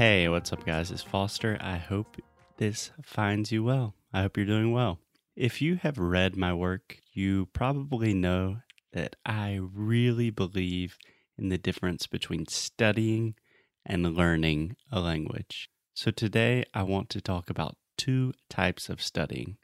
Hey, what's up, guys? It's Foster. I hope this finds you well. I hope you're doing well. If you have read my work, you probably know that I really believe in the difference between studying and learning a language. So today I want to talk about two types of studying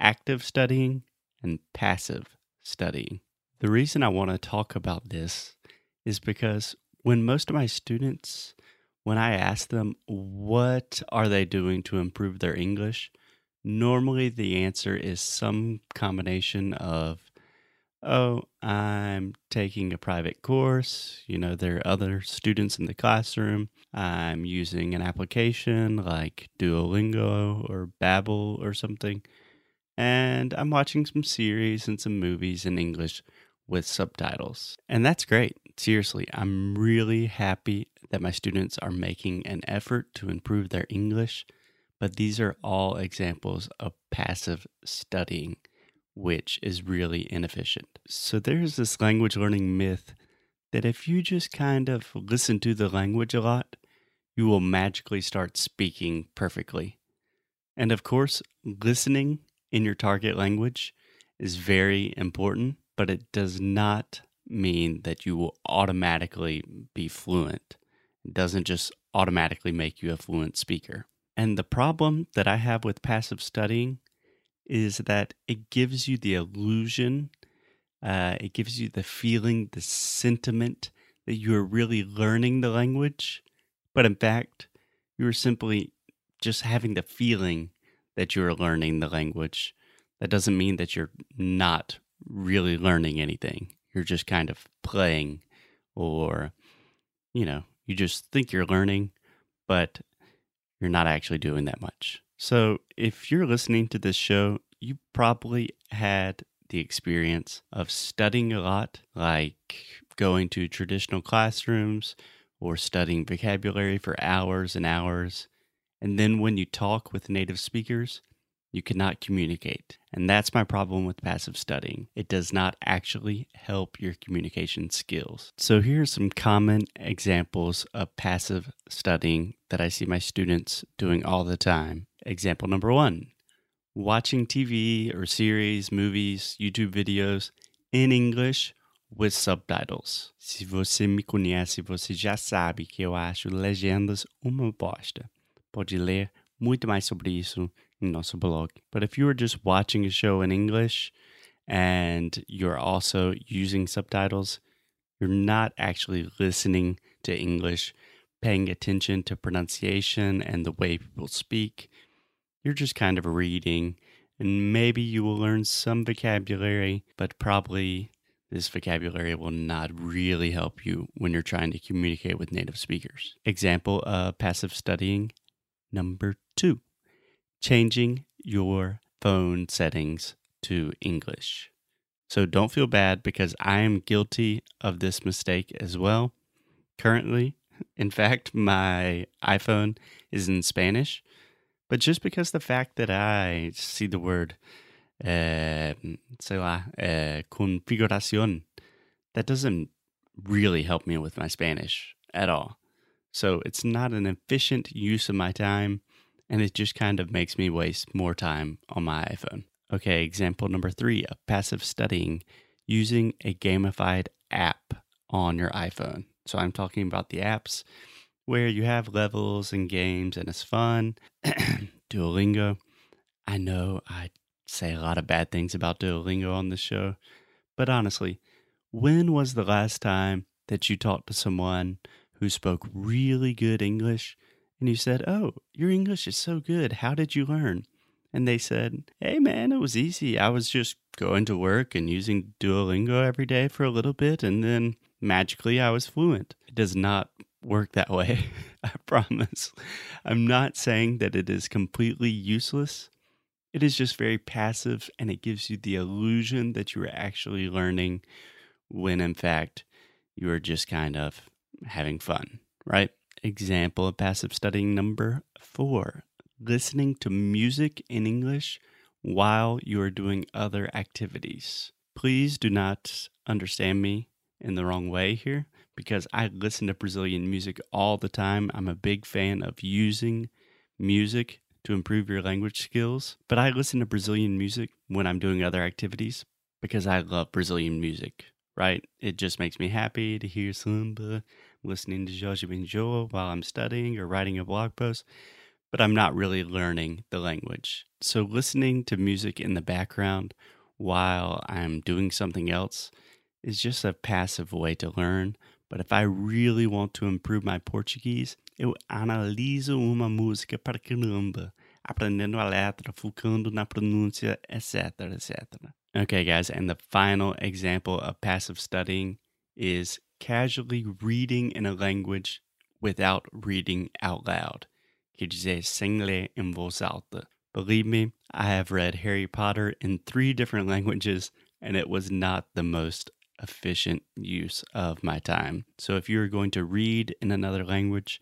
active studying and passive studying. The reason I want to talk about this is because when most of my students when I ask them what are they doing to improve their English, normally the answer is some combination of oh, I'm taking a private course, you know, there are other students in the classroom. I'm using an application like Duolingo or Babbel or something. And I'm watching some series and some movies in English with subtitles. And that's great. Seriously, I'm really happy that my students are making an effort to improve their English, but these are all examples of passive studying, which is really inefficient. So there's this language learning myth that if you just kind of listen to the language a lot, you will magically start speaking perfectly. And of course, listening in your target language is very important, but it does not mean that you will automatically be fluent. It doesn't just automatically make you a fluent speaker. And the problem that I have with passive studying is that it gives you the illusion, uh, it gives you the feeling, the sentiment that you are really learning the language. But in fact, you are simply just having the feeling that you're learning the language. That doesn't mean that you're not really learning anything you're just kind of playing or you know you just think you're learning but you're not actually doing that much. So if you're listening to this show you probably had the experience of studying a lot like going to traditional classrooms or studying vocabulary for hours and hours. And then when you talk with native speakers you cannot communicate. And that's my problem with passive studying. It does not actually help your communication skills. So, here are some common examples of passive studying that I see my students doing all the time. Example number one watching TV or series, movies, YouTube videos in English with subtitles. Se você me conhece, você já sabe que eu acho legendas uma bosta. Pode ler muito mais sobre isso in nosso blog. But if you are just watching a show in English and you're also using subtitles, you're not actually listening to English, paying attention to pronunciation and the way people speak. You're just kind of reading, and maybe you will learn some vocabulary, but probably this vocabulary will not really help you when you're trying to communicate with native speakers. Example of passive studying number two changing your phone settings to English. So don't feel bad because I am guilty of this mistake as well. Currently, in fact, my iPhone is in Spanish, but just because the fact that I see the word, uh, uh, configuración, that doesn't really help me with my Spanish at all. So it's not an efficient use of my time and it just kind of makes me waste more time on my iPhone. Okay, example number three of passive studying using a gamified app on your iPhone. So I'm talking about the apps where you have levels and games and it's fun. Duolingo. I know I say a lot of bad things about Duolingo on this show, but honestly, when was the last time that you talked to someone who spoke really good English and you said, Oh, your English is so good. How did you learn? And they said, Hey, man, it was easy. I was just going to work and using Duolingo every day for a little bit, and then magically I was fluent. It does not work that way. I promise. I'm not saying that it is completely useless. It is just very passive and it gives you the illusion that you are actually learning when in fact you are just kind of having fun, right? Example of passive studying number four listening to music in English while you are doing other activities. Please do not understand me in the wrong way here because I listen to Brazilian music all the time. I'm a big fan of using music to improve your language skills, but I listen to Brazilian music when I'm doing other activities because I love Brazilian music, right? It just makes me happy to hear samba, listening to Jorge Benjor while I'm studying or writing a blog post, but I'm not really learning the language. So listening to music in the background while I'm doing something else is just a passive way to learn. But if I really want to improve my Portuguese, eu analiso uma música para caramba, aprendendo a letra, focando na pronúncia, etc, etc. Okay, guys, and the final example of passive studying is casually reading in a language without reading out loud. Quer dizer, em voz alta. Believe me, I have read Harry Potter in three different languages, and it was not the most efficient use of my time. So if you're going to read in another language,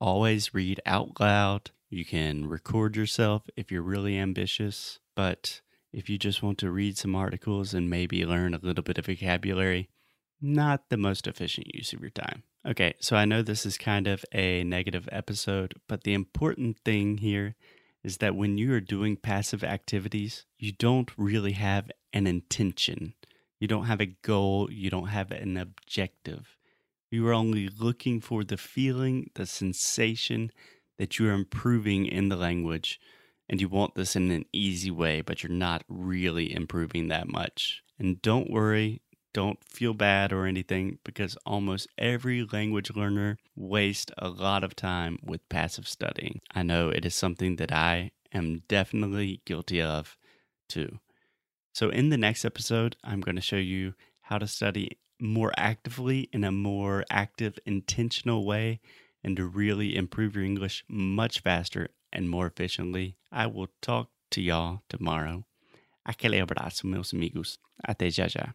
always read out loud. You can record yourself if you're really ambitious, but if you just want to read some articles and maybe learn a little bit of vocabulary, not the most efficient use of your time. Okay, so I know this is kind of a negative episode, but the important thing here is that when you are doing passive activities, you don't really have an intention. You don't have a goal, you don't have an objective. You are only looking for the feeling, the sensation that you are improving in the language. And you want this in an easy way, but you're not really improving that much. And don't worry, don't feel bad or anything because almost every language learner wastes a lot of time with passive studying. I know it is something that I am definitely guilty of too. So, in the next episode, I'm going to show you how to study more actively in a more active, intentional way and to really improve your English much faster and more efficiently. I will talk to y'all tomorrow. Aquele abraço, meus amigos. Até já já.